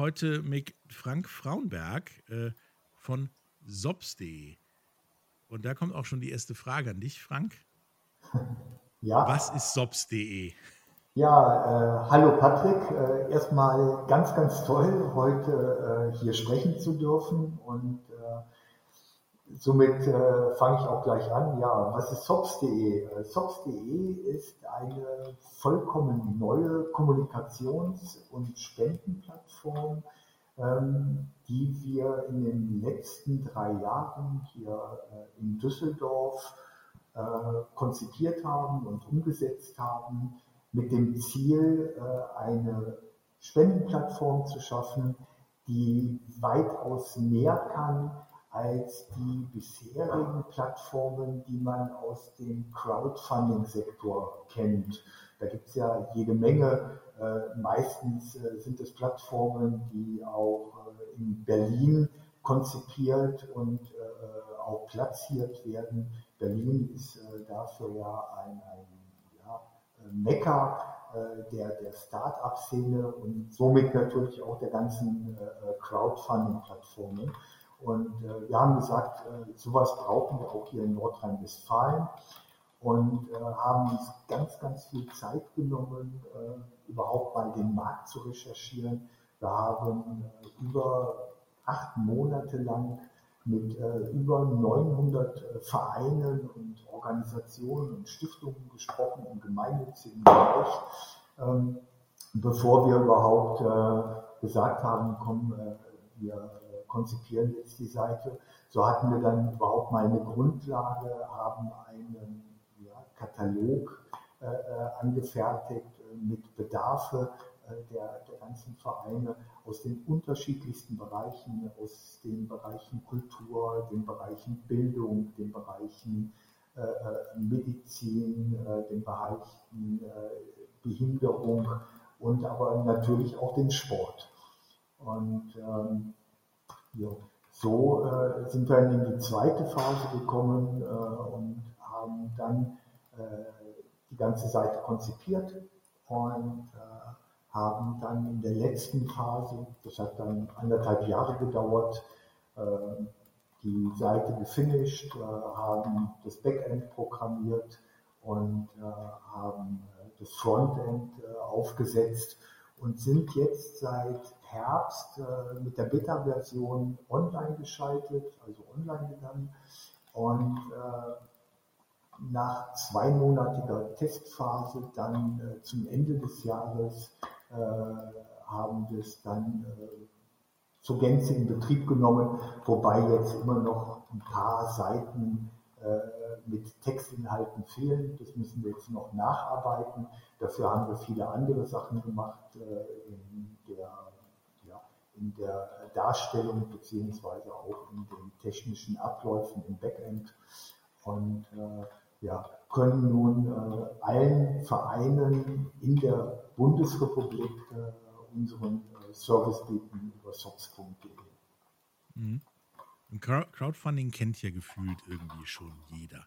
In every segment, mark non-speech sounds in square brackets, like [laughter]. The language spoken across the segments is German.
Heute mit Frank Frauenberg äh, von Sobs.de. Und da kommt auch schon die erste Frage an dich, Frank. [laughs] Ja. Was ist Sobs.de? Ja, äh, hallo Patrick. Äh, erstmal ganz, ganz toll, heute äh, hier sprechen zu dürfen und somit äh, fange ich auch gleich an. Ja, was ist Sops.de? Äh, Sops.de ist eine vollkommen neue Kommunikations- und Spendenplattform, ähm, die wir in den letzten drei Jahren hier äh, in Düsseldorf äh, konzipiert haben und umgesetzt haben mit dem Ziel, äh, eine Spendenplattform zu schaffen, die weitaus mehr kann als die bisherigen Plattformen, die man aus dem Crowdfunding-Sektor kennt. Da gibt es ja jede Menge. Äh, meistens äh, sind es Plattformen, die auch äh, in Berlin konzipiert und auch platziert werden. Berlin ist dafür ja ein, ein ja, Mekka der, der Start-up-Szene und somit natürlich auch der ganzen Crowdfunding-Plattformen. Und äh, wir haben gesagt, äh, sowas brauchen wir auch hier in Nordrhein-Westfalen und äh, haben uns ganz, ganz viel Zeit genommen, äh, überhaupt mal den Markt zu recherchieren. Wir haben äh, über acht Monate lang mit äh, über 900 äh, Vereinen und Organisationen und Stiftungen gesprochen im gemeinnützigen Bereich, ähm, bevor wir überhaupt gesagt haben, komm, wir konzipieren jetzt die Seite. So hatten wir dann überhaupt mal eine Grundlage, haben einen ja, Katalog äh, äh, angefertigt äh, mit Bedarfe äh, der, der ganzen Vereine aus den unterschiedlichsten Bereichen, aus den Bereichen Kultur, den Bereichen Bildung, den Bereichen äh, Medizin, äh, den Bereichen äh, Behinderung und aber natürlich auch den Sport. Und ähm, so äh, sind wir in die zweite Phase gekommen äh, und haben dann äh, die ganze Seite konzipiert und äh, haben dann in der letzten Phase, das hat dann anderthalb Jahre gedauert, äh, die Seite gefinisht, äh, haben das Backend programmiert und haben das Frontend aufgesetzt und sind jetzt seit Herbst äh, mit der Beta-Version online geschaltet, also online gegangen. Und äh, nach zweimonatiger Testphase dann äh, zum Ende des Jahres haben wir es dann zur Gänze in Betrieb genommen, wobei jetzt immer noch ein paar Seiten mit Textinhalten fehlen. Das müssen wir jetzt noch nacharbeiten. Dafür haben wir viele andere Sachen gemacht äh, in der, ja, in der Darstellung beziehungsweise auch in den technischen Abläufen im Backend und äh, ja, können nun äh, allen Vereinen in der Bundesrepublik unseren Service bieten über sops.de. Mhm. Und Crowd- Crowdfunding kennt ja gefühlt irgendwie schon jeder.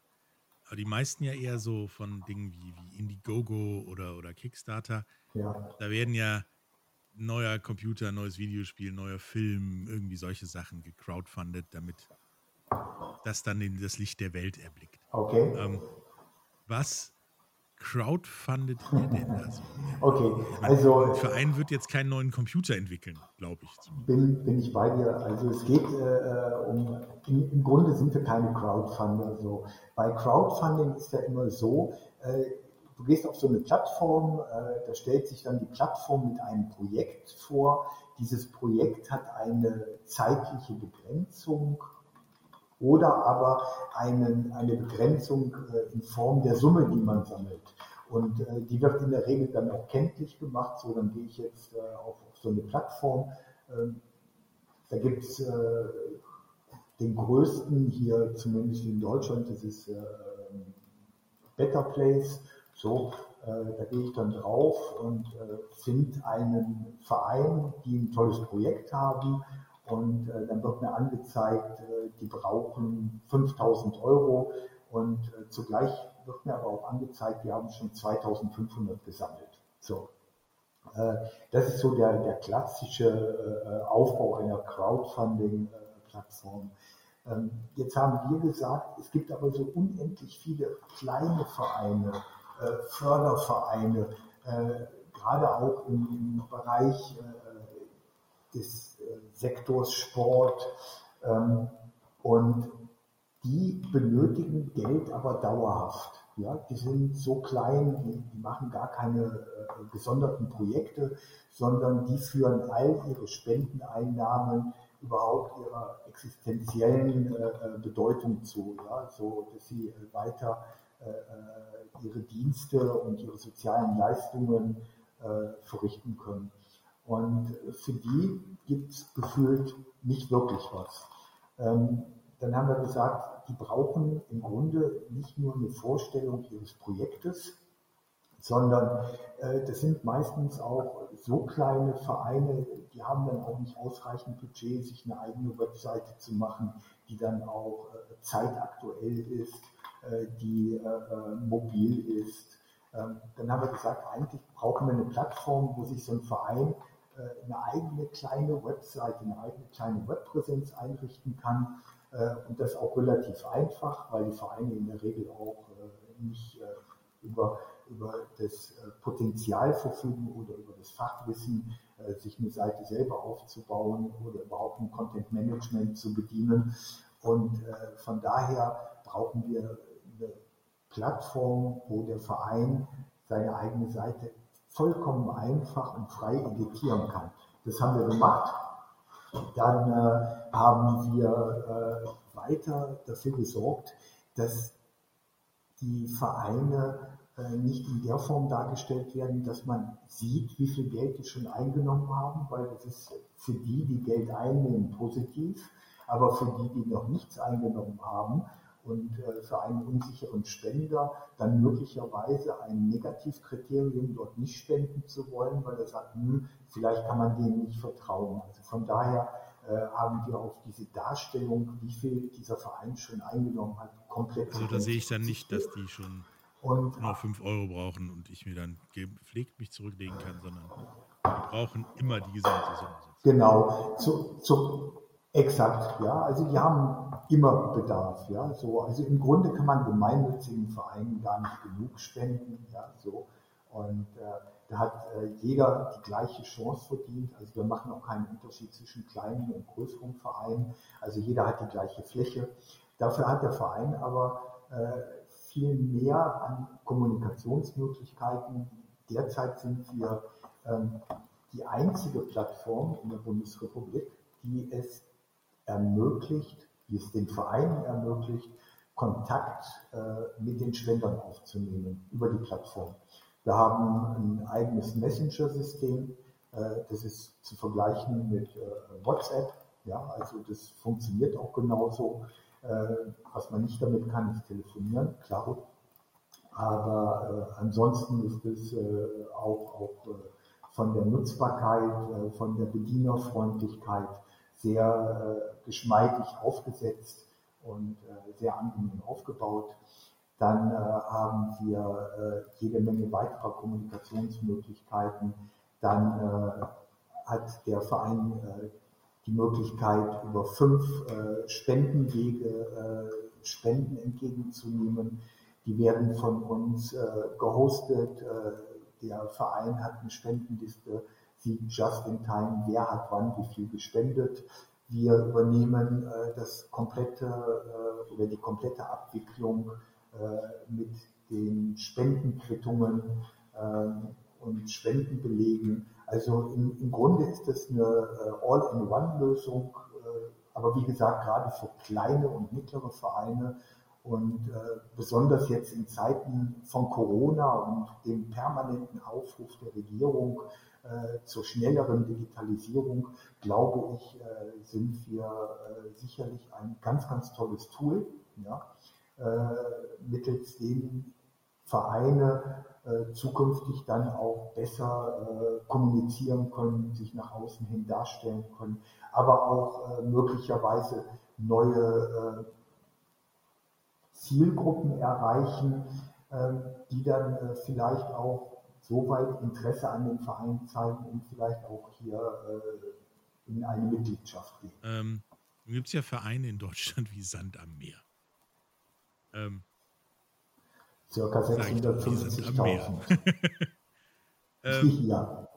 Aber die meisten ja eher so von Dingen wie, wie Indiegogo oder, oder Kickstarter. Ja. Da werden ja neuer Computer, neues Videospiel, neuer Film, irgendwie solche Sachen gecrowdfundet, damit das dann in das Licht der Welt erblickt. Okay. Ähm, was crowdfundet [laughs] ihr denn das? Okay, also. Ein Verein wird jetzt keinen neuen Computer entwickeln, glaube ich. Bin, bin ich bei dir. Also es geht äh, um, im, im, Grunde sind wir keine Crowdfunder. So. Bei Crowdfunding ist ja immer so, äh, du gehst auf so eine Plattform, äh, da stellt sich dann die Plattform mit einem Projekt vor. Dieses Projekt hat eine zeitliche Begrenzung oder aber einen, eine Begrenzung äh, in Form der Summe, die man sammelt. Und äh, die wird in der Regel dann auch kenntlich gemacht. So, dann gehe ich jetzt äh, auf, auf, so eine Plattform. Ähm, da gibt es den größten hier, zumindest in Deutschland, das ist Better Place. So, da gehe ich dann drauf und finde einen Verein, die ein tolles Projekt haben und äh, dann wird mir angezeigt, äh, die brauchen 5000 Euro und äh, zugleich wird mir aber auch angezeigt, wir haben schon 2500 gesammelt. So. Äh, das ist so der, der klassische äh, Aufbau einer Crowdfunding-Plattform. Ähm, jetzt haben wir gesagt, es gibt aber so unendlich viele kleine Vereine, äh, Fördervereine, gerade auch im Bereich des Sektors Sport. Ähm, und die benötigen Geld aber dauerhaft. Ja, die sind so klein, die, die machen gar keine äh, gesonderten Projekte, sondern die führen all ihre Spendeneinnahmen überhaupt ihrer existenziellen äh, äh Bedeutung zu, ja, so dass sie äh, weiter äh, äh, ihre Dienste und ihre sozialen Leistungen verrichten können. Und für die gibt es gefühlt nicht wirklich was. Ähm, dann haben wir gesagt, die brauchen im Grunde nicht nur eine Vorstellung ihres Projektes, sondern äh, das sind meistens auch so kleine Vereine, die haben dann auch nicht ausreichend Budget, sich eine eigene Webseite zu machen, die dann auch äh, zeitaktuell ist, äh, die äh, äh, mobil ist. Ähm, dann haben wir gesagt, eigentlich brauchen wir eine Plattform, wo sich so ein Verein eine eigene kleine Webseite, eine eigene kleine Webpräsenz einrichten kann. Äh, und das auch relativ einfach, weil die Vereine in der Regel auch äh, nicht über, über das Potenzial verfügen oder über das Fachwissen, sich eine Seite selber aufzubauen oder überhaupt ein Content Management zu bedienen. Und von daher brauchen wir eine Plattform, wo der Verein seine eigene Seite vollkommen einfach und frei editieren kann. Das haben wir gemacht. Dann äh, haben wir äh, weiter dafür gesorgt, dass die Vereine äh, nicht in der Form dargestellt werden, dass man sieht, wie viel Geld die schon eingenommen haben, weil das ist für die, die Geld einnehmen, positiv, aber für die, die noch nichts eingenommen haben, und äh, für einen unsicheren Spender dann möglicherweise ein Negativkriterium dort nicht spenden zu wollen, weil er sagt, hm, vielleicht kann man denen nicht vertrauen. Also von daher äh, haben wir auf diese Darstellung, wie viel dieser Verein schon eingenommen hat, komplett. Also da sehe ich dann nicht, dass die schon und, nur 5 Euro brauchen und ich mir dann gepflegt mich zurücklegen kann, sondern die brauchen immer die gesamte Summe. Genau. Zu, zu, Exakt, ja. Also die haben immer Bedarf, ja. So, also im Grunde kann man gemeinnützigen Vereinen gar nicht genug spenden, ja. So und äh, da hat äh, jeder die gleiche Chance verdient. Also wir machen auch keinen Unterschied zwischen kleinen und größeren Vereinen. Also jeder hat die gleiche Fläche. Dafür hat der Verein aber äh, viel mehr an Kommunikationsmöglichkeiten. Derzeit sind wir ähm, die einzige Plattform in der Bundesrepublik, die es ermöglicht, wie es den Vereinen ermöglicht, Kontakt äh, mit den Spendern aufzunehmen über die Plattform. Wir haben ein eigenes Messenger-System, äh, das ist zu vergleichen mit äh, WhatsApp. Ja, also das funktioniert auch genauso. Was man nicht damit kann, ist telefonieren, klar. Aber ansonsten ist es auch, auch von der Nutzbarkeit, von der Bedienerfreundlichkeit sehr äh, geschmeidig aufgesetzt und äh, sehr angenehm aufgebaut. Dann äh, haben wir äh, jede Menge weiterer Kommunikationsmöglichkeiten. Dann äh, hat der Verein äh, die Möglichkeit, über fünf Spendenwege Spenden entgegenzunehmen. die werden von uns gehostet. Der Verein hat eine Spendenliste, sieht just in time, wer hat wann wie viel gespendet. Wir übernehmen äh, das komplette äh, oder die komplette Abwicklung äh, mit den Spendenquittungen äh, und Spendenbelegen. Also im, im Grunde ist das eine äh, All-in-One-Lösung, äh, aber wie gesagt, gerade für kleine und mittlere Vereine und äh, besonders jetzt in Zeiten von Corona und dem permanenten Aufruf der Regierung zur schnelleren Digitalisierung, glaube ich, äh, sind wir äh, sicherlich ein ganz, ganz tolles Tool, ja, äh, mittels dem Vereine äh, zukünftig dann auch besser kommunizieren können, sich nach außen hin darstellen können, aber auch möglicherweise neue Zielgruppen erreichen, die dann äh, vielleicht auch so weit Interesse an dem Verein zeigen und vielleicht auch hier äh, in eine Mitgliedschaft gehen. Ähm, nun gibt es ja Vereine in Deutschland wie Sand am Meer. Ähm, Circa 650.000. [laughs] [laughs] ähm, ja.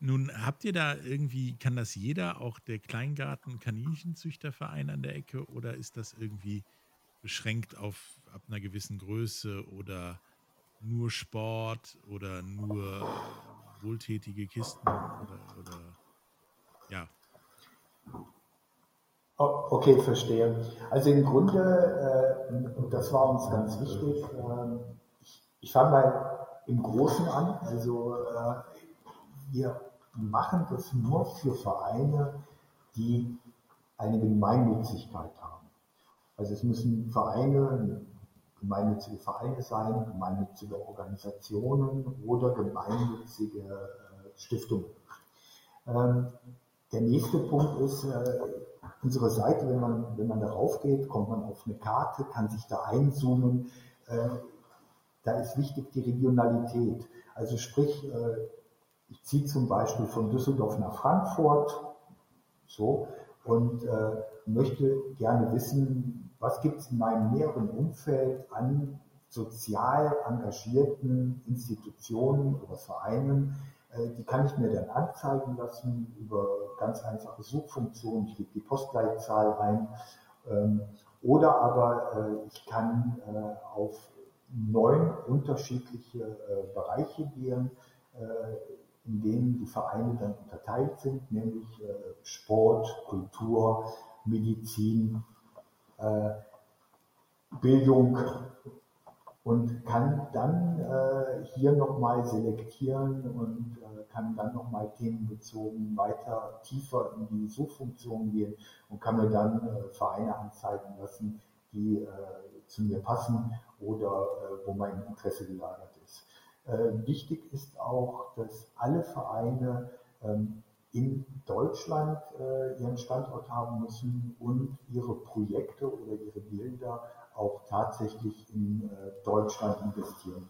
Nun habt ihr da irgendwie, kann das jeder, auch der Kleingarten-Kaninchenzüchterverein an der Ecke, oder ist das irgendwie beschränkt auf ab einer gewissen Größe oder nur Sport oder nur wohltätige Kisten oder, oder ja. Okay, verstehe. Also im Grunde, äh, und das war uns ganz wichtig, äh, ich, ich fange mal im Großen an. Also äh, wir machen das nur für Vereine, die eine Gemeinnützigkeit haben. Also es müssen Vereine, gemeinnützige Vereine sein, gemeinnützige Organisationen oder gemeinnützige äh, Stiftungen. Ähm, der nächste Punkt ist, äh, unsere Seite, wenn man, wenn man darauf geht, kommt man auf eine Karte, kann sich da einzoomen. Äh, da ist wichtig die Regionalität. Also sprich, ich ziehe zum Beispiel von Düsseldorf nach Frankfurt, so, und möchte gerne wissen, was gibt es in meinem näheren Umfeld an sozial engagierten Institutionen oder Vereinen, äh, die kann ich mir dann anzeigen lassen über ganz einfache Suchfunktionen. Ich gebe die Postleitzahl ein. Ähm, oder aber äh, ich kann äh, auf neun unterschiedliche Bereiche gehen, in denen die Vereine dann unterteilt sind, nämlich Sport, Kultur, Medizin, Bildung und kann dann äh, hier nochmal selektieren und äh, kann dann nochmal themenbezogen weiter tiefer in die Suchfunktion gehen und kann mir dann äh, Vereine anzeigen lassen, die äh, zu mir passen oder äh, wo mein Interesse gelagert ist. Äh, wichtig ist auch, dass alle Vereine ähm, in Deutschland äh, ihren Standort haben müssen und ihre Projekte oder ihre Bilder auch tatsächlich in äh, Deutschland investieren.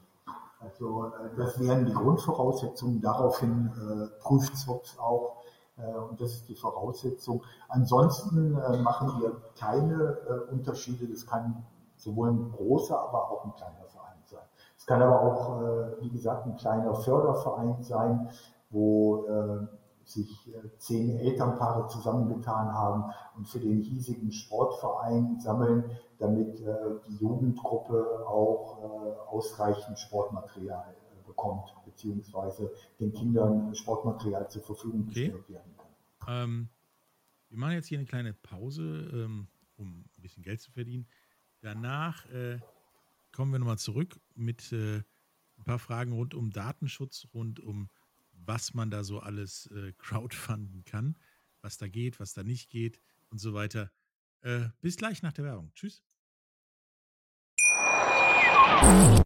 Also äh, das wären die Grundvoraussetzungen. Daraufhin äh, prüft SWOPS auch äh, und das ist die Voraussetzung. Ansonsten äh, machen wir keine äh, Unterschiede. Das kann sowohl ein großer, aber auch ein kleiner Verein sein. Es kann aber auch, wie gesagt, ein kleiner Förderverein sein, wo sich äh, zehn Elternpaare zusammengetan haben und für den hiesigen Sportverein sammeln, damit äh, die Jugendgruppe auch äh, ausreichend Sportmaterial bekommt, beziehungsweise den Kindern Sportmaterial zur Verfügung gestellt okay. werden kann. Ähm, wir machen jetzt hier eine kleine Pause, ähm, um ein bisschen Geld zu verdienen. Danach äh, kommen wir nochmal zurück mit äh, ein paar Fragen rund um Datenschutz, rund um was man da so alles äh, crowdfunden kann, was da geht, was da nicht geht und so weiter. Äh, bis gleich nach der Werbung. Tschüss.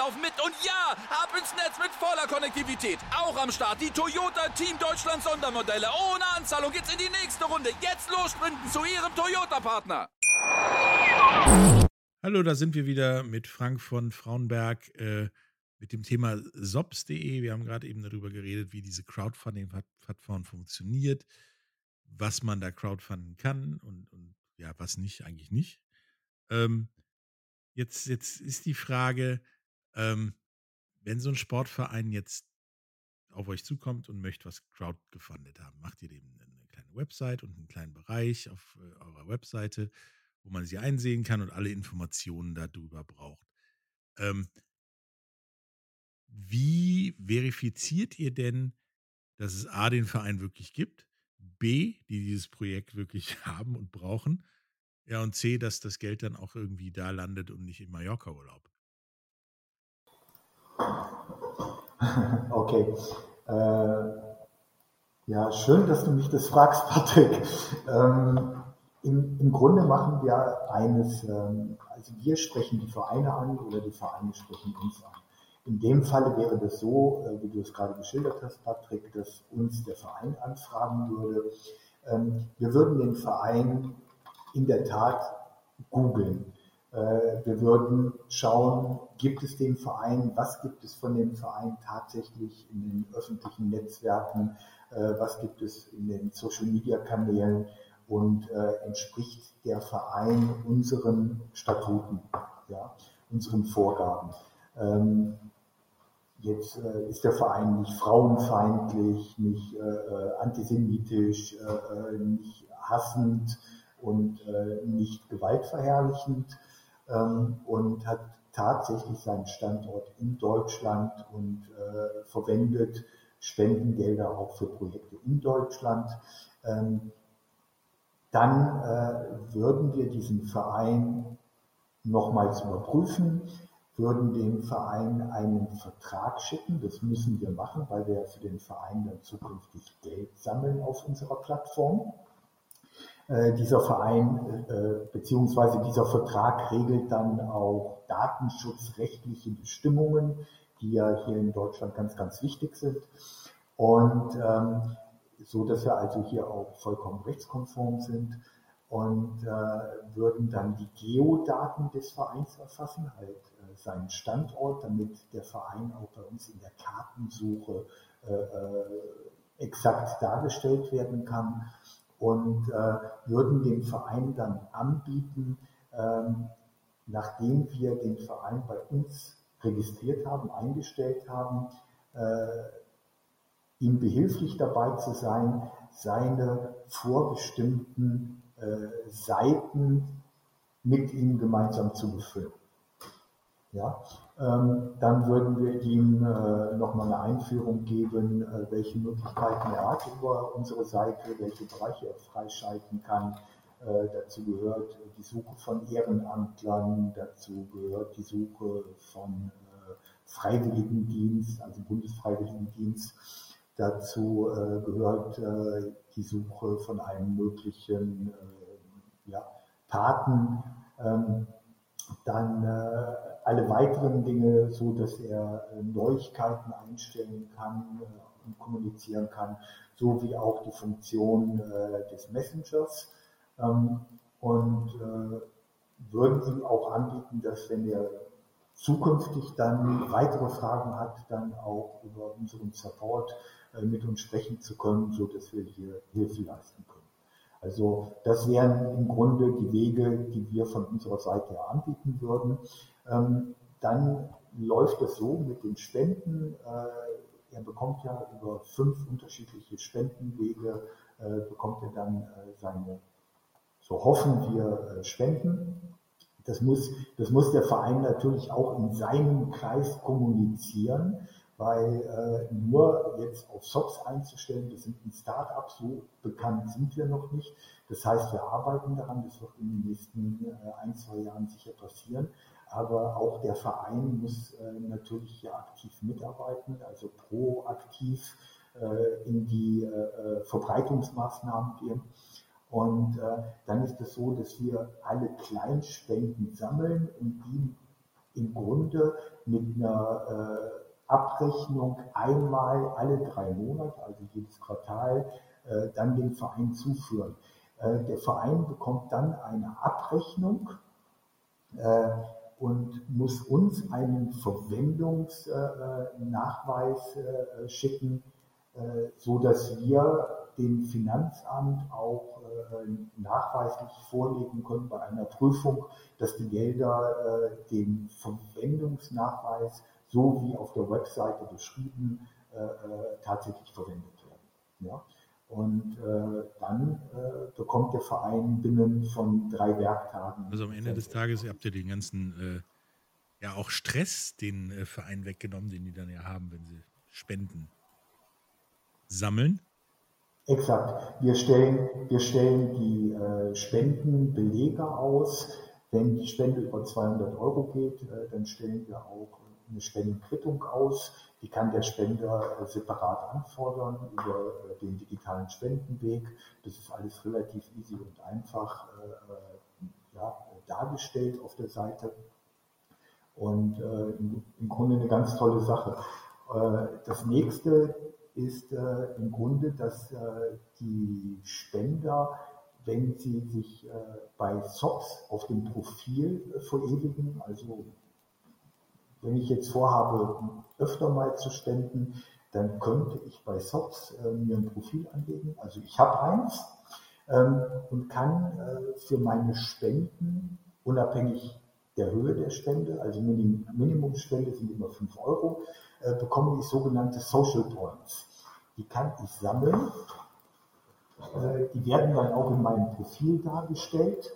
laufen mit. Und ja, ab ins Netz mit voller Konnektivität. Auch am Start die Toyota Team Deutschland Sondermodelle. Ohne Anzahlung geht's in die nächste Runde. Jetzt los sprinten zu Ihrem Toyota-Partner. Hallo, da sind wir wieder mit Frank von Frauenberg. Äh mit dem Thema sops.de. Wir haben gerade eben darüber geredet, wie diese Crowdfunding-Plattform funktioniert, was man da crowdfunden kann und, und ja, was nicht, eigentlich nicht. Ähm, jetzt, jetzt ist die Frage, ähm, wenn so ein Sportverein jetzt auf euch zukommt und möchte was crowdgefundet haben, macht ihr dem eine kleine Website und einen kleinen Bereich auf äh, eurer Webseite, wo man sie einsehen kann und alle Informationen darüber braucht. Ähm, wie verifiziert ihr denn, dass es A, den Verein wirklich gibt, B, die dieses Projekt wirklich [laughs] haben und brauchen, ja, und C, dass das Geld dann auch irgendwie da landet und nicht im Mallorca-Urlaub? [laughs] Okay. Äh, ja, schön, dass du mich das fragst, [laughs] Patrick. Ähm, im, im, Grunde machen wir eines, ähm, also wir sprechen die Vereine an oder die Vereine sprechen uns an. In dem Falle wäre das so, äh, wie du es gerade geschildert hast, Patrick, dass uns der Verein anfragen würde. Ähm, wir würden den Verein in der Tat googeln. Äh, wir würden schauen, gibt es den Verein, was gibt es von dem Verein tatsächlich in den öffentlichen Netzwerken, äh, was gibt es in den Social-Media-Kanälen und entspricht der Verein unseren Statuten, ja, unseren Vorgaben. Ähm, Jetzt äh, ist der Verein nicht frauenfeindlich, nicht äh, äh antisemitisch, äh, äh, nicht hassend und äh, nicht gewaltverherrlichend ähm, und hat tatsächlich seinen Standort in Deutschland und verwendet Spendengelder auch für Projekte in Deutschland. Ähm, dann würden wir diesen Verein nochmals überprüfen würden dem Verein einen Vertrag schicken. Das müssen wir machen, weil wir für den Verein dann zukünftig Geld sammeln auf unserer Plattform. Äh, dieser Verein äh, bzw. dieser Vertrag regelt dann auch datenschutzrechtliche Bestimmungen, die ja hier in Deutschland ganz, ganz wichtig sind. Und ähm, so, dass wir also hier auch vollkommen rechtskonform sind und äh, würden dann die Geodaten des Vereins erfassen, halt seinen Standort, damit der Verein auch bei uns in der Kartensuche äh, äh, exakt dargestellt werden kann und äh, würden dem Verein dann anbieten, ähm, nachdem wir den Verein bei uns registriert haben, eingestellt haben, äh, ihm behilflich dabei zu sein, seine vorbestimmten äh, Seiten mit ihm gemeinsam zu befüllen. Ja, dann würden wir ihm äh, nochmal eine Einführung geben, äh, welche Möglichkeiten er hat über unsere Seite, welche Bereiche er freischalten kann. Äh, dazu gehört die Suche von Ehrenamtlern, dazu gehört die Suche von Freiwilligendienst, also Bundesfreiwilligendienst. Dazu gehört die Suche von einem möglichen ja, Paten. Ähm, dann äh, alle weiteren Dinge, so dass er äh, Neuigkeiten einstellen kann äh, und kommunizieren kann, so wie auch die Funktion äh, des Messengers. Ähm, und würden ihm auch anbieten, dass wenn er zukünftig dann weitere Fragen hat, dann auch über unseren Support mit uns sprechen zu können, so dass wir hier Hilfe leisten können. Also das wären im Grunde die Wege, die wir von unserer Seite her anbieten würden. Ähm, dann läuft es so mit den Spenden. Äh, er bekommt ja über fünf unterschiedliche Spendenwege, äh, bekommt er dann äh, seine, so hoffen wir, Spenden. Das muss, das muss der Verein natürlich auch in seinem Kreis kommunizieren weil äh, nur jetzt auf SOPs einzustellen, wir sind ein Start-up, so bekannt sind wir noch nicht. Das heißt, wir arbeiten daran, das wird in den nächsten äh, ein, zwei Jahren sicher passieren. Aber auch der Verein muss äh, natürlich hier aktiv mitarbeiten, also proaktiv äh, in die Verbreitungsmaßnahmen gehen. Und dann ist es so, dass wir alle Kleinspenden sammeln und die im Grunde mit einer Abrechnung einmal alle drei Monate, also jedes Quartal, dann dem Verein zuführen. Der Verein bekommt dann eine Abrechnung und muss uns einen Verwendungsnachweis äh, schicken, äh, so dass wir dem Finanzamt auch äh, nachweislich vorlegen können bei einer Prüfung, dass die Gelder dem Verwendungsnachweis, so wie auf der Webseite beschrieben, tatsächlich verwendet werden. Ja? Und äh, dann äh, bekommt der Verein binnen von drei Werktagen. Also am Ende des Tages habt ihr den ganzen, äh, ja auch Stress den äh, Verein weggenommen, den die dann ja haben, wenn sie Spenden sammeln. Exakt. Wir stellen, wir stellen die äh, Spendenbelege aus. Wenn die Spende über 200 Euro geht, äh, dann stellen wir auch eine Spendenquittung aus. Die kann der Spender äh, separat anfordern über äh, den digitalen Spendenweg. Das ist alles relativ easy und einfach äh, ja, dargestellt auf der Seite. Und im Grunde eine ganz tolle Sache. das nächste ist im Grunde, dass die Spender wenn Sie sich bei SOPs auf dem Profil verewigen, also wenn ich jetzt vorhabe, öfter mal zu spenden, dann könnte ich bei SOX äh, mir ein Profil anlegen. Also ich habe eins ähm, und kann äh, für meine Spenden unabhängig der Höhe der Spende, also Minim Minimumspende sind immer 5 Euro, äh, bekomme ich sogenannte Social Points. Die kann ich sammeln. Äh, die werden dann auch in meinem Profil dargestellt.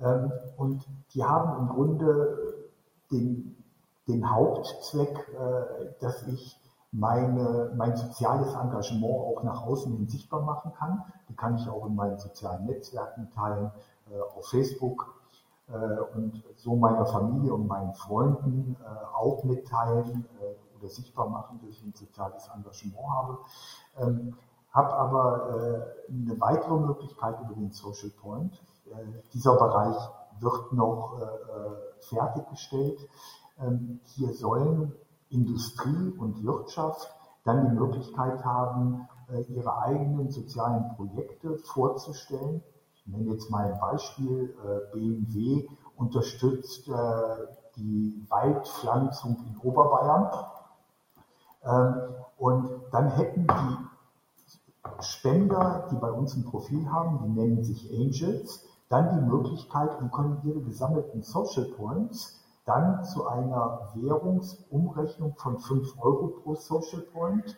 Ähm, und die haben im Grunde den den Hauptzweck, äh, dass ich meine, mein soziales Engagement auch nach außen hin sichtbar machen kann. Die kann ich auch in meinen sozialen Netzwerken teilen, äh, auf Facebook äh, und so meiner Familie und meinen Freunden auch mitteilen oder sichtbar machen, dass ich ein soziales Engagement habe. Ähm, habe aber eine weitere Möglichkeit über den Social Point. dieser Bereich wird noch fertiggestellt. Ähm, hier sollen Industrie und Wirtschaft dann die Möglichkeit haben, äh, ihre eigenen sozialen Projekte vorzustellen. Ich nenne jetzt mal ein Beispiel. Äh, BMW unterstützt äh, die Waldpflanzung in Oberbayern. Ähm, und dann hätten die Spender, die bei uns ein Profil haben, die nennen sich Angels, dann die Möglichkeit und können ihre gesammelten Social Points dann zu einer Währungsumrechnung von 5 Euro pro Social Point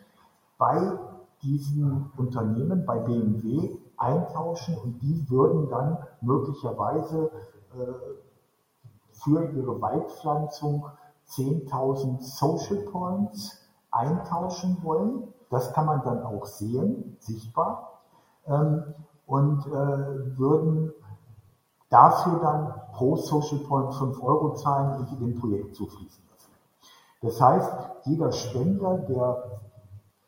bei diesen Unternehmen, bei BMW, eintauschen und die würden dann möglicherweise äh, für ihre Waldpflanzung 10.000 Social Points eintauschen wollen. Das kann man dann auch sehen, sichtbar, ähm, und äh, würden dafür dann pro Social Point 5 Euro zahlen und die dem Projekt zufließen lassen. Das heißt, jeder Spender, der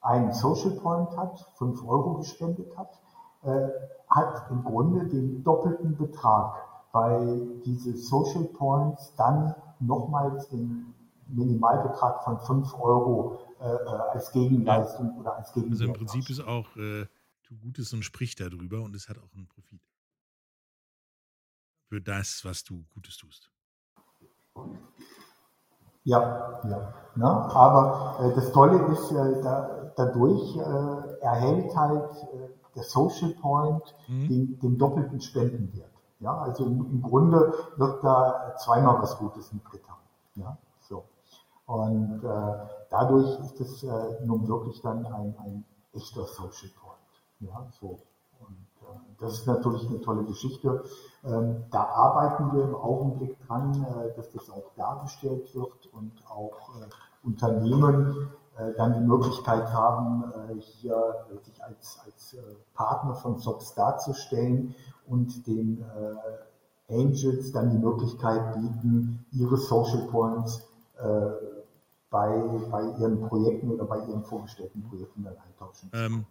einen Social Point hat, 5 Euro gespendet hat, äh, hat im Grunde den doppelten Betrag, weil diese Social Points dann nochmals den Minimalbetrag von 5 Euro äh, äh, als Gegenleistung oder als Gegenwert. Also im Prinzip ist auch, äh, tu Gutes und sprich darüber und es hat auch einen Profit für das, was du Gutes tust. Ja, ja. Ne? Aber äh, das Tolle ist, äh, da, dadurch äh, erhält halt äh, der Social Point mhm. den, den, doppelten Spendenwert. Ja, also im, im, Grunde wird da zweimal was Gutes mitgetan. Ja, so. Und äh, dadurch ist es äh, nun wirklich dann ein, ein echter Social Point. Ja, so. Das ist natürlich eine tolle Geschichte. Ähm, da arbeiten wir im Augenblick dran, äh, dass das auch dargestellt wird und auch äh, Unternehmen äh, dann die Möglichkeit haben, hier sich als, als Partner von SOPs darzustellen und den Angels dann die Möglichkeit bieten, ihre Social Points bei, bei ihren Projekten oder bei ihren vorgestellten Projekten dann eintauschen. Ähm,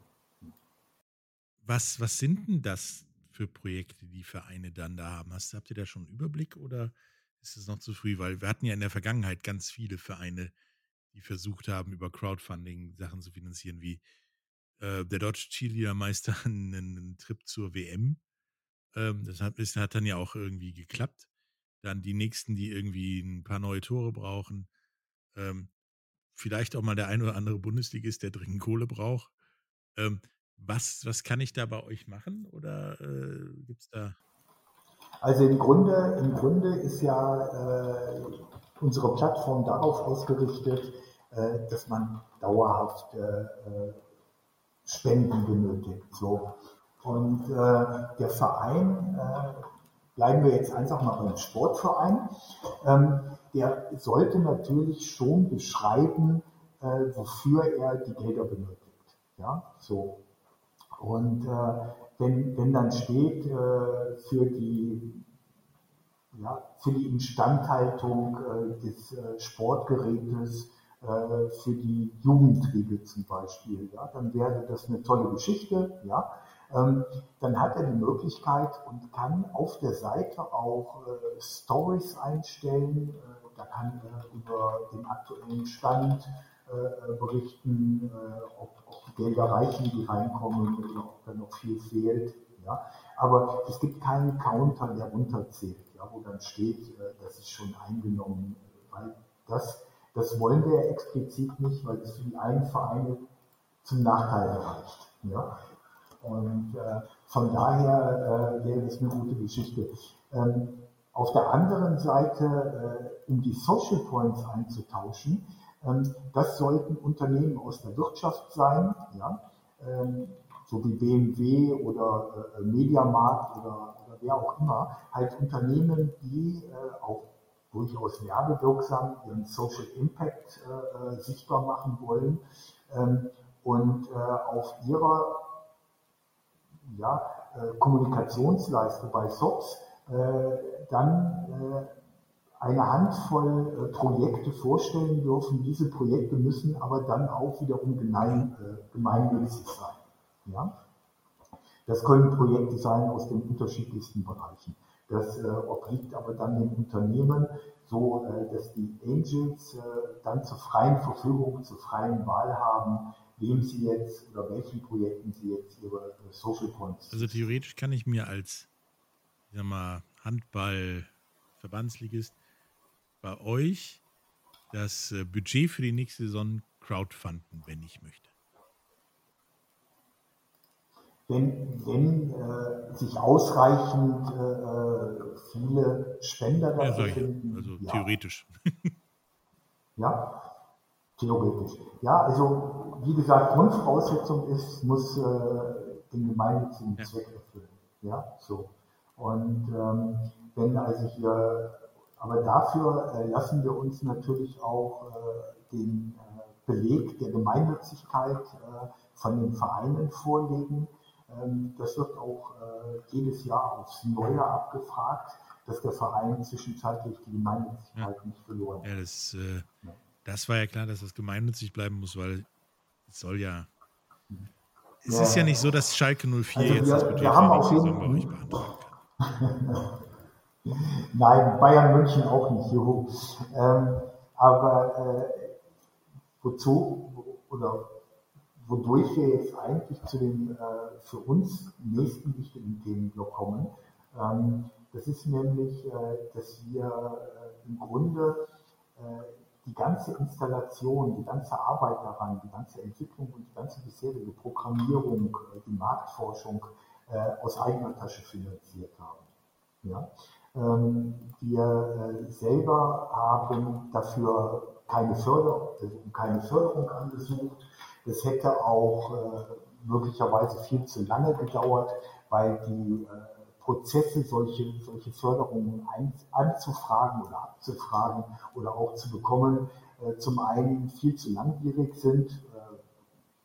was, was sind denn das für Projekte, die Vereine dann da haben? Hast, habt ihr da schon einen Überblick oder ist es noch zu früh? Weil wir hatten ja in der Vergangenheit ganz viele Vereine, die versucht haben, über Crowdfunding Sachen zu finanzieren, wie äh, der deutsche Cheerleadermeister [laughs] einen, einen Trip zur WM. Ähm, das hat, ist, hat dann ja auch irgendwie geklappt. Dann die nächsten, die irgendwie ein paar neue Tore brauchen. Ähm, vielleicht auch mal der ein oder andere Bundesligist, der dringend Kohle braucht. Ähm, was, was kann ich da bei euch machen oder äh, gibt es da? Also im Grunde, im Grunde ist ja äh, unsere Plattform darauf ausgerichtet, äh, dass man dauerhaft äh, äh, Spenden benötigt. So. Und äh, der Verein, bleiben wir jetzt einfach mal beim Sportverein, ähm, der sollte natürlich schon beschreiben, wofür er die Gelder benötigt. Ja, so. Und äh, wenn, wenn dann steht, äh, für, die, ja, für die Instandhaltung äh, des äh, Sportgerätes, äh, für die Jugendriege zum Beispiel, ja, dann wäre das eine tolle Geschichte. Ja. Ähm, dann hat er die Möglichkeit und kann auf der Seite auch Stories einstellen. da kann er über den aktuellen Stand berichten, ob Gelder reichen, die reinkommen oder ob da noch viel fehlt. Ja. Aber es gibt keinen Counter, der runterzählt, ja, wo dann steht, äh, das ist schon eingenommen, weil das, das wollen wir explizit nicht, weil es für die einen Vereine zum Nachteil reicht. Ja. Und äh, von daher äh, wäre das eine gute Geschichte. Ähm, auf der anderen Seite, äh, um die Social Points einzutauschen, das sollten Unternehmen aus der Wirtschaft sein, ja, ähm, so wie BMW oder äh, Mediamarkt oder, oder wer auch immer, halt Unternehmen, die äh, auch durchaus werbewirksam ihren Social Impact äh, sichtbar machen wollen ähm, und auf ihrer ja, Kommunikationsleiste bei SOPs dann eine Handvoll äh, Projekte vorstellen dürfen. Diese Projekte müssen aber dann auch wiederum gemein, äh, gemeinnützig sein. Ja? Das können Projekte sein aus den unterschiedlichsten Bereichen. Das äh, obliegt aber dann dem Unternehmen, so äh, dass die Angels äh, dann zur freien Verfügung, zur freien Wahl haben, wem sie jetzt oder welchen Projekten sie jetzt ihre Social Points. Also theoretisch kann ich mir als ich sag mal, Handball-Verbandsligist bei euch das äh, Budget für die nächste Saison crowdfunden, wenn ich möchte? Wenn, wenn äh, sich ausreichend äh, äh viele Spender dafür ja, finden. Also ja. theoretisch. [laughs] ja, theoretisch. Ja, also wie gesagt, Grundvoraussetzung ist, muss äh, den gemeinnützigen ja. Zweck erfüllen. Ja, so. Und ähm, wenn also hier aber dafür äh, lassen wir uns natürlich auch äh, den äh, Beleg der Gemeinnützigkeit von den Vereinen vorlegen. Ähm, das wird auch jedes Jahr aufs Neue abgefragt, dass der Verein zwischenzeitlich die Gemeinnützigkeit ja. nicht verloren hat. Ja, das, äh, das war ja klar, dass das gemeinnützig bleiben muss, weil es soll ja. Es ja. ist ja nicht so, dass Schalke 04 also jetzt wir, das Budget wir haben auf jeden, kann. [laughs] Nein, Bayern München auch nicht, juhu. Ähm, aber äh, wozu oder wodurch wir jetzt eigentlich zu dem äh, für uns nächsten wichtigen Themenblock kommen, ähm, das ist nämlich, äh, dass wir äh, im Grunde äh, die ganze Installation, die ganze Arbeit daran, die ganze Entwicklung und die ganze bisherige Programmierung, äh, die Marktforschung aus eigener Tasche finanziert haben. Ja? Ähm, wir äh, selber haben dafür keine, Förder also keine Förderung angesucht. Das hätte auch äh, möglicherweise viel zu lange gedauert, weil die äh, Prozesse, solche, solche Förderungen ein, anzufragen oder abzufragen oder auch zu bekommen, zum einen viel zu langwierig sind.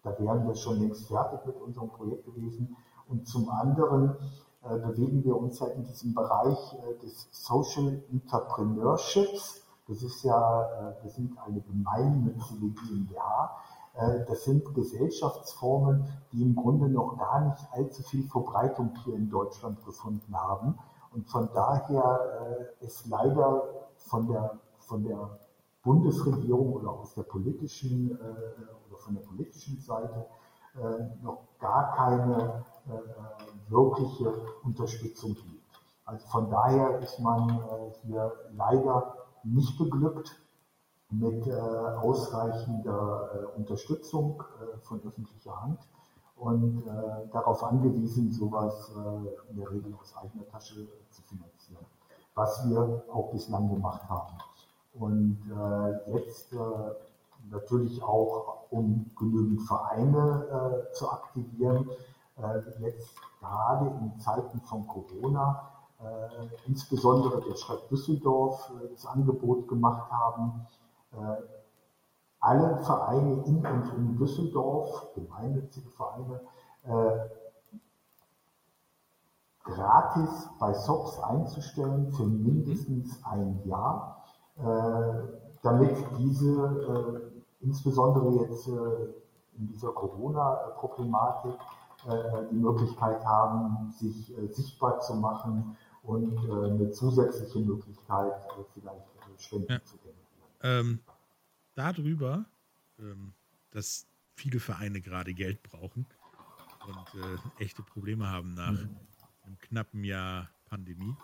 Da wären wir schon längst fertig mit unserem Projekt gewesen. Und zum anderen äh, bewegen wir uns ja in diesem Bereich äh, des Social Entrepreneurships. Das ist ja, wir sind eine gemeinnützige GmbH. Das sind Gesellschaftsformen, die im Grunde noch gar nicht allzu viel Verbreitung hier in Deutschland gefunden haben. Und von daher ist leider von der, von der Bundesregierung oder aus der politischen oder von der politischen Seite noch gar keine wirkliche Unterstützung gibt. Also von daher ist man hier leider nicht beglückt mit äh, ausreichender äh, Unterstützung äh, von öffentlicher Hand und darauf angewiesen, sowas in der Regel aus eigener Tasche zu finanzieren, was wir auch bislang gemacht haben. Und jetzt natürlich auch, um genügend Vereine zu aktivieren, jetzt gerade in Zeiten von Corona äh, insbesondere der Stadt Düsseldorf äh, das Angebot gemacht haben, äh, alle Vereine in und um Düsseldorf, gemeinnützige Vereine, gratis bei SOPs einzustellen für mindestens ein Jahr, damit diese insbesondere jetzt in dieser Corona-Problematik die Möglichkeit haben, sich sichtbar zu machen und äh, eine zusätzliche Möglichkeit, äh, vielleicht äh, Spenden ja. zu generieren. Ähm, darüber, ähm, dass viele Vereine gerade Geld brauchen und äh, echte Probleme haben nach mhm. einem knappen Jahr Pandemie,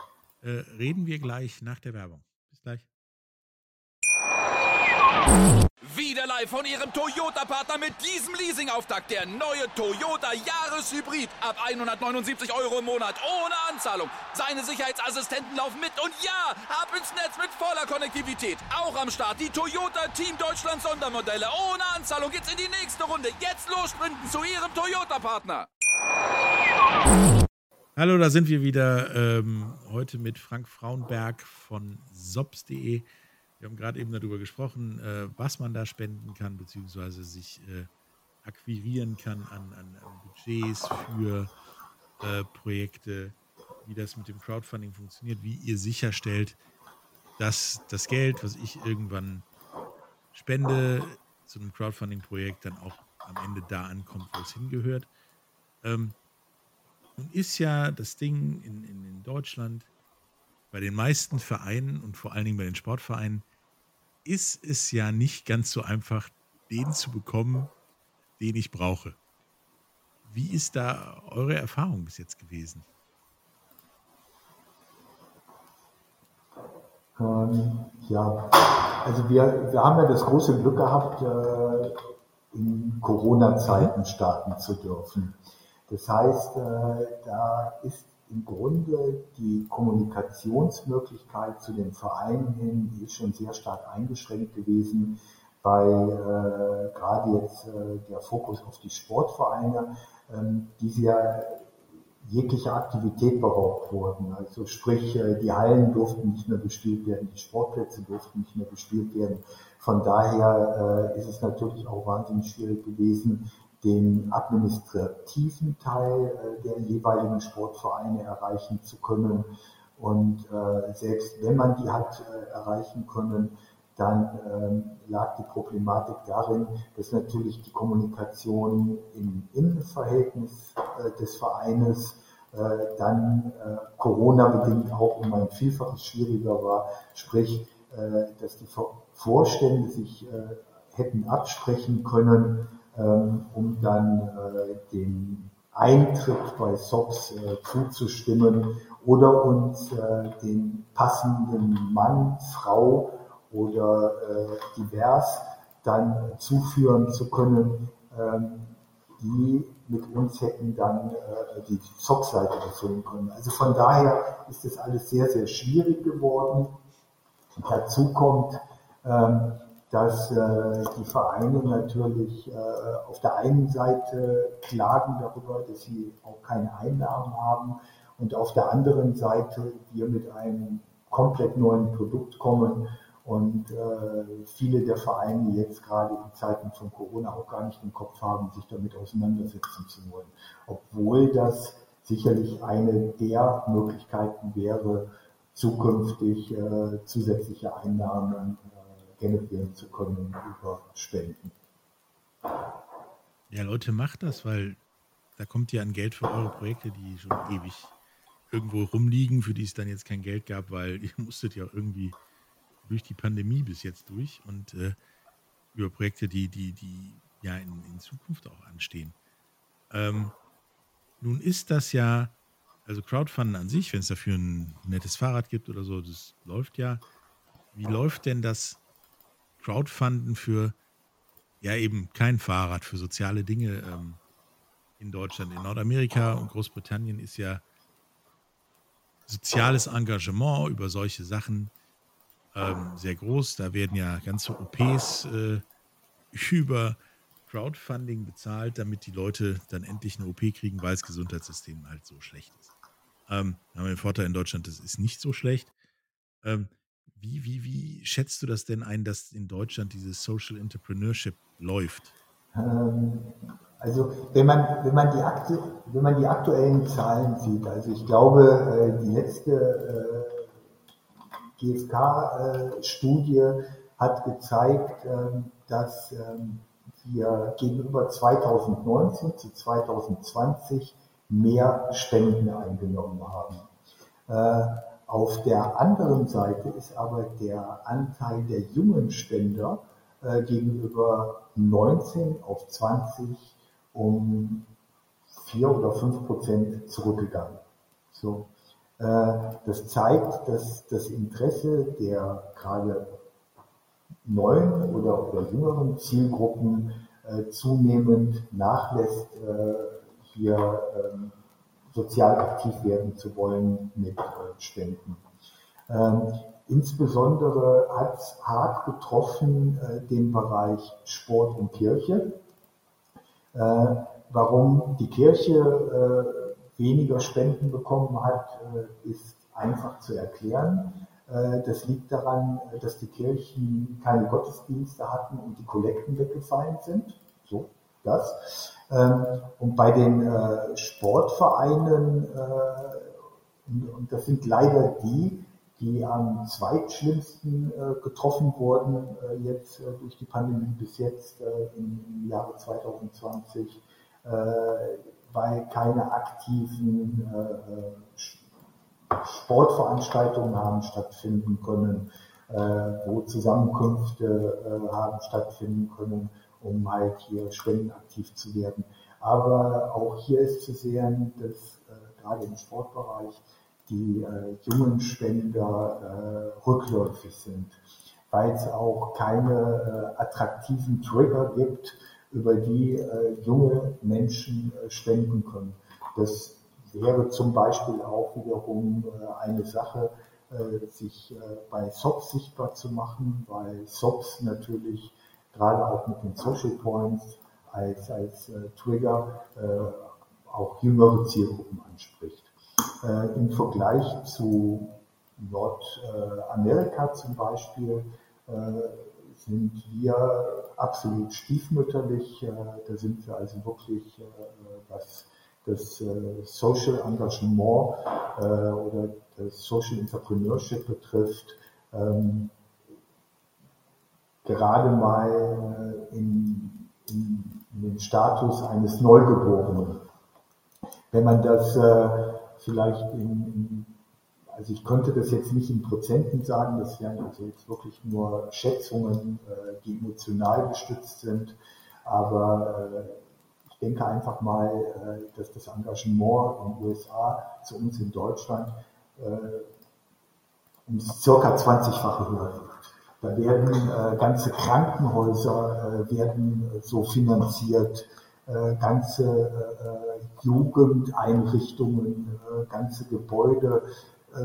äh, reden wir gleich nach der Werbung. Bis gleich. Live von Ihrem Toyota-Partner mit diesem Leasing-Auftakt. Der neue Toyota Jahreshybrid. Ab 179 Euro im Monat. Ohne Anzahlung. Seine Sicherheitsassistenten laufen mit. Und ja, ab ins Netz mit voller Konnektivität. Auch am Start die Toyota Team Deutschland Sondermodelle. Ohne Anzahlung geht's in die nächste Runde. Jetzt los sprinten zu Ihrem Toyota-Partner. Hallo, da sind wir wieder. Ähm, heute mit Frank Frauenberg von sops.de. Wir haben gerade eben darüber gesprochen, äh, was man da spenden kann, beziehungsweise sich äh, akquirieren kann an, an, an Budgets für äh, Projekte, wie das mit dem Crowdfunding funktioniert, wie ihr sicherstellt, dass das Geld, was ich irgendwann spende zu einem Crowdfunding-Projekt, dann auch am Ende da ankommt, wo es hingehört. Ähm, nun ist ja das Ding in, in, in Deutschland bei den meisten Vereinen und vor allen Dingen bei den Sportvereinen ist es ja nicht ganz so einfach, den zu bekommen, den ich brauche. Wie ist da eure Erfahrung bis jetzt gewesen? Ähm, ja, also wir, wir haben ja das große Glück gehabt, äh, in Corona-Zeiten starten zu dürfen. Das heißt, äh, da ist im Grunde die Kommunikationsmöglichkeit zu den Vereinen hin, ist schon sehr stark eingeschränkt gewesen, weil äh, gerade jetzt äh, der Fokus auf die Sportvereine, ähm, die ja jegliche Aktivität beraubt wurden. Also sprich, äh, die Hallen durften nicht mehr bespielt werden, die Sportplätze durften nicht mehr bespielt werden. Von daher äh, ist es natürlich auch wahnsinnig schwierig gewesen, den administrativen Teil äh, der jeweiligen Sportvereine erreichen zu können. Und äh, selbst wenn man die hat äh, erreichen können, dann ähm, lag die Problematik darin, dass natürlich die Kommunikation im Innenverhältnis des Vereines dann Corona-bedingt auch um ein Vielfaches schwieriger war. Sprich, dass die Vorstände sich hätten absprechen können, um dann äh, dem Eintritt bei SOPs äh, zuzustimmen oder uns äh, den passenden Mann, Frau oder divers dann zuführen zu können, ähm, die mit uns hätten dann die SOP-Seite erfüllen können. Also von daher ist das alles sehr, sehr schwierig geworden. Dazu kommt, ähm, dass äh, die Vereine natürlich äh, auf der einen Seite klagen darüber, dass sie auch keine Einnahmen haben und auf der anderen Seite wir mit einem komplett neuen Produkt kommen und äh, viele der Vereine jetzt gerade in Zeiten von Corona auch gar nicht im Kopf haben, sich damit auseinandersetzen zu wollen. Obwohl das sicherlich eine der Möglichkeiten wäre, zukünftig äh, zusätzliche Einnahmen generieren zu können über Spenden. Ja, Leute, macht das, weil da kommt ja an Geld für eure Projekte, die schon ewig irgendwo rumliegen, für die es dann jetzt kein Geld gab, weil [laughs] ihr musstet ja irgendwie durch die Pandemie bis jetzt durch und äh, über Projekte, die, die, die ja in, in Zukunft auch anstehen. Ähm, nun ist das ja, also Crowdfunding an sich, wenn es dafür ein nettes Fahrrad gibt oder so, das läuft ja. Wie läuft denn das Crowdfunding für ja eben kein Fahrrad, für soziale Dinge ähm, in Deutschland? In Nordamerika und Großbritannien ist ja soziales Engagement über solche Sachen ähm, sehr groß. Da werden ja ganze OPs äh, [laughs] über Crowdfunding bezahlt, damit die Leute dann endlich eine OP kriegen, weil das Gesundheitssystem halt so schlecht ist. Ähm, haben wir den Vorteil in Deutschland, das ist nicht so schlecht. Ähm, wie, wie, wie schätzt du das denn ein, dass in Deutschland dieses Social Entrepreneurship läuft? Ähm, also wenn man, wenn, man die aktu wenn man die aktuellen Zahlen sieht, also ich glaube, äh, die letzte äh, GfK-Studie äh, hat gezeigt, ähm, dass ähm, wir gegenüber 2019 zu 2020 mehr Spenden eingenommen haben. Auf der anderen Seite ist aber der Anteil der jungen Spender gegenüber 19 auf 20 um vier oder fünf Prozent zurückgegangen. So. Äh, das zeigt, dass das Interesse der gerade neuen oder, oder jüngeren Zielgruppen äh, zunehmend nachlässt, äh, hier ähm, sozial aktiv werden zu wollen mit Spenden. Ähm, insbesondere hat es hart getroffen den Bereich Sport und Kirche. Äh, warum die Kirche äh, weniger Spenden bekommen hat, äh, ist einfach zu erklären. Das liegt daran, dass die Kirchen keine Gottesdienste hatten und die Kollekten weggefallen sind. So, das. Ähm, und bei den Sportvereinen, und das sind leider die, die am zweitschlimmsten äh, getroffen wurden äh, jetzt äh, durch die Pandemie bis jetzt äh, im, Jahre 2020, äh, weil keine aktiven äh, Sportveranstaltungen haben stattfinden können, wo Zusammenkünfte haben stattfinden können, um halt hier spendenaktiv zu werden. Aber auch hier ist zu sehen, dass gerade im Sportbereich die äh, jungen Spender äh, rückläufig sind, weil es auch keine äh, attraktiven Trigger gibt, über die äh, junge Menschen äh, spenden können. Das wäre zum Beispiel auch wiederum äh, eine Sache, äh, sich äh, bei SOPs sichtbar zu machen, weil SOPs natürlich gerade auch mit den Social Points als, als äh, Trigger äh, auch jüngere Zielgruppen anspricht. Äh, Im Vergleich zu Nordamerika zum Beispiel äh, sind wir absolut stiefmütterlich. Äh, da sind wir also wirklich, was das Social Engagement oder das Social Entrepreneurship betrifft, ähm, gerade mal in, in, in den Status eines Neugeborenen. Wenn man das vielleicht in, also ich könnte das jetzt nicht in Prozenten sagen, das wären also jetzt wirklich nur Schätzungen, äh, die emotional gestützt sind, aber äh, ich denke einfach mal, äh, dass das Engagement in den USA zu uns in Deutschland um circa 20-fache höher liegt. Da werden ganze Krankenhäuser werden so finanziert, äh, ganze äh, Jugendeinrichtungen, äh, ganze Gebäude,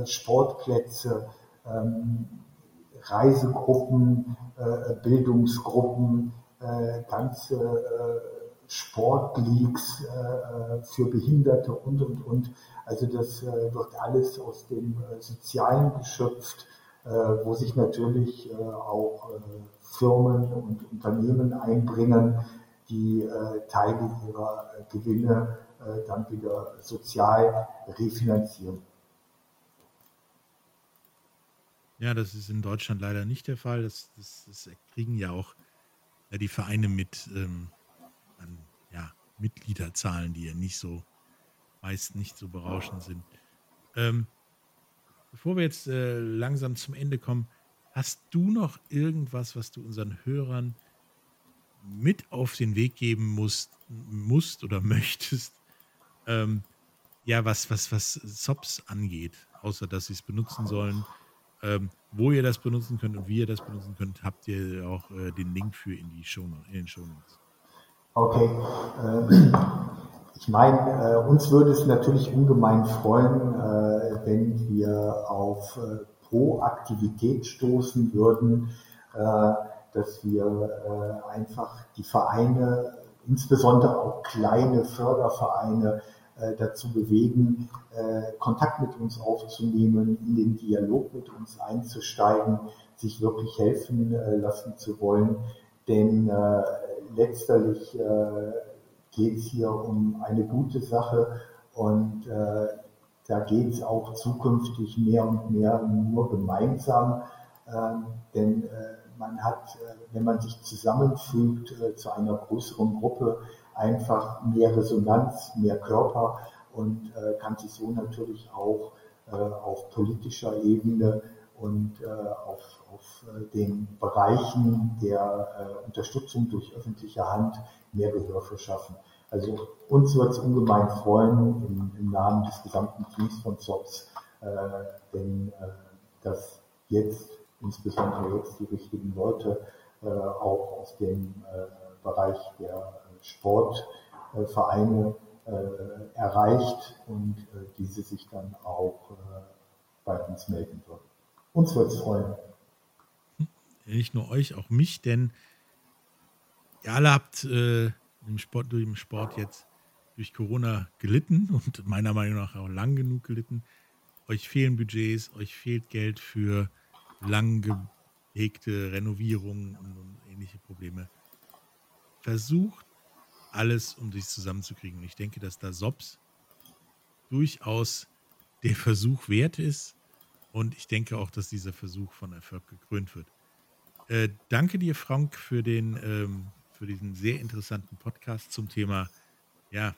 Sportplätze, ähm, Reisegruppen, Bildungsgruppen, ganze Sportleagues für Behinderte und, und, und. Also das wird alles aus dem Sozialen geschöpft, wo sich natürlich auch Firmen und Unternehmen einbringen, die äh, Teile ihrer äh, Gewinne äh, dann wieder sozial refinanzieren. Ja, das ist in Deutschland leider nicht der Fall. Das, das, das kriegen ja auch die Vereine mit ähm, an, ja, Mitgliederzahlen, die ja nicht so, meist nicht so berauschend sind. Ähm, bevor wir jetzt äh, langsam zum Ende kommen, hast du noch irgendwas, was du unseren Hörern mit auf den Weg geben musst, musst oder [laughs] möchtest, ähm, ja, was, was, was SOPs angeht, außer dass sie es benutzen sollen. Ähm, wo ihr das benutzen könnt und wie ihr das benutzen könnt, habt ihr auch äh, den Link für in, die Show, in den Show Notes. Okay. Äh, ich meine, äh, uns würde es natürlich ungemein freuen, äh, wenn wir auf äh, Proaktivität stoßen würden, äh, dass wir einfach die Vereine, insbesondere auch kleine Fördervereine, äh, dazu bewegen, äh, Kontakt mit uns aufzunehmen, in den Dialog mit uns einzusteigen, sich wirklich helfen äh, lassen zu wollen. Denn letztlich geht es hier um eine gute Sache und da geht es auch zukünftig mehr und mehr nur gemeinsam, ähm, denn man hat, wenn man sich zusammenfügt zu einer größeren Gruppe, einfach mehr Resonanz, mehr Körper und äh, kann sich so natürlich auch äh, auf politischer Ebene und äh, auf, auf äh, den Bereichen der äh, Unterstützung durch öffentliche Hand mehr Gehör verschaffen. Also uns wird es ungemein freuen im, im, Namen des gesamten Teams von ZOPS, äh, denn dass jetzt insbesondere jetzt die richtigen Leute auch aus dem Bereich der Sportvereine äh, erreicht und äh, diese sich dann auch äh, bei uns melden würden. Uns wird es freuen. Nicht nur euch, auch mich, denn ihr alle habt äh, im Sport, den Sport jetzt durch Corona gelitten [laughs] und meiner Meinung nach auch lang genug gelitten. Euch fehlen Budgets, euch fehlt Geld für lang gehegte Renovierungen und, und ähnliche Probleme. Versucht alles, um sich zusammenzukriegen. Ich denke, dass da SOPS durchaus der Versuch wert ist. Und ich denke auch, dass dieser Versuch von Erfolg gekrönt wird. Äh, danke dir, Frank, für, den, ähm, für diesen sehr interessanten Podcast zum Thema ja,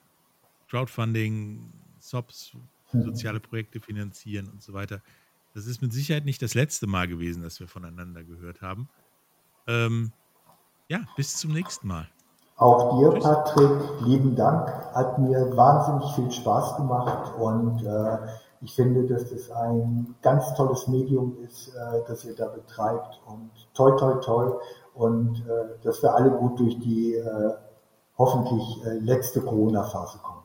Crowdfunding, SOPs, soziale Projekte finanzieren und so weiter. Das ist mit Sicherheit nicht das letzte Mal gewesen, dass wir voneinander gehört haben. Ähm, ja, bis zum nächsten Mal. Auch dir, Patrick, lieben Dank. Hat mir wahnsinnig viel Spaß gemacht und äh, ich finde, dass es ein ganz tolles Medium ist, äh, das ihr da betreibt und toi, toi, toi und äh, dass wir alle gut durch die äh, hoffentlich äh, letzte Corona-Phase kommen.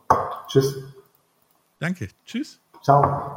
Tschüss. Danke. Tschüss. Ciao.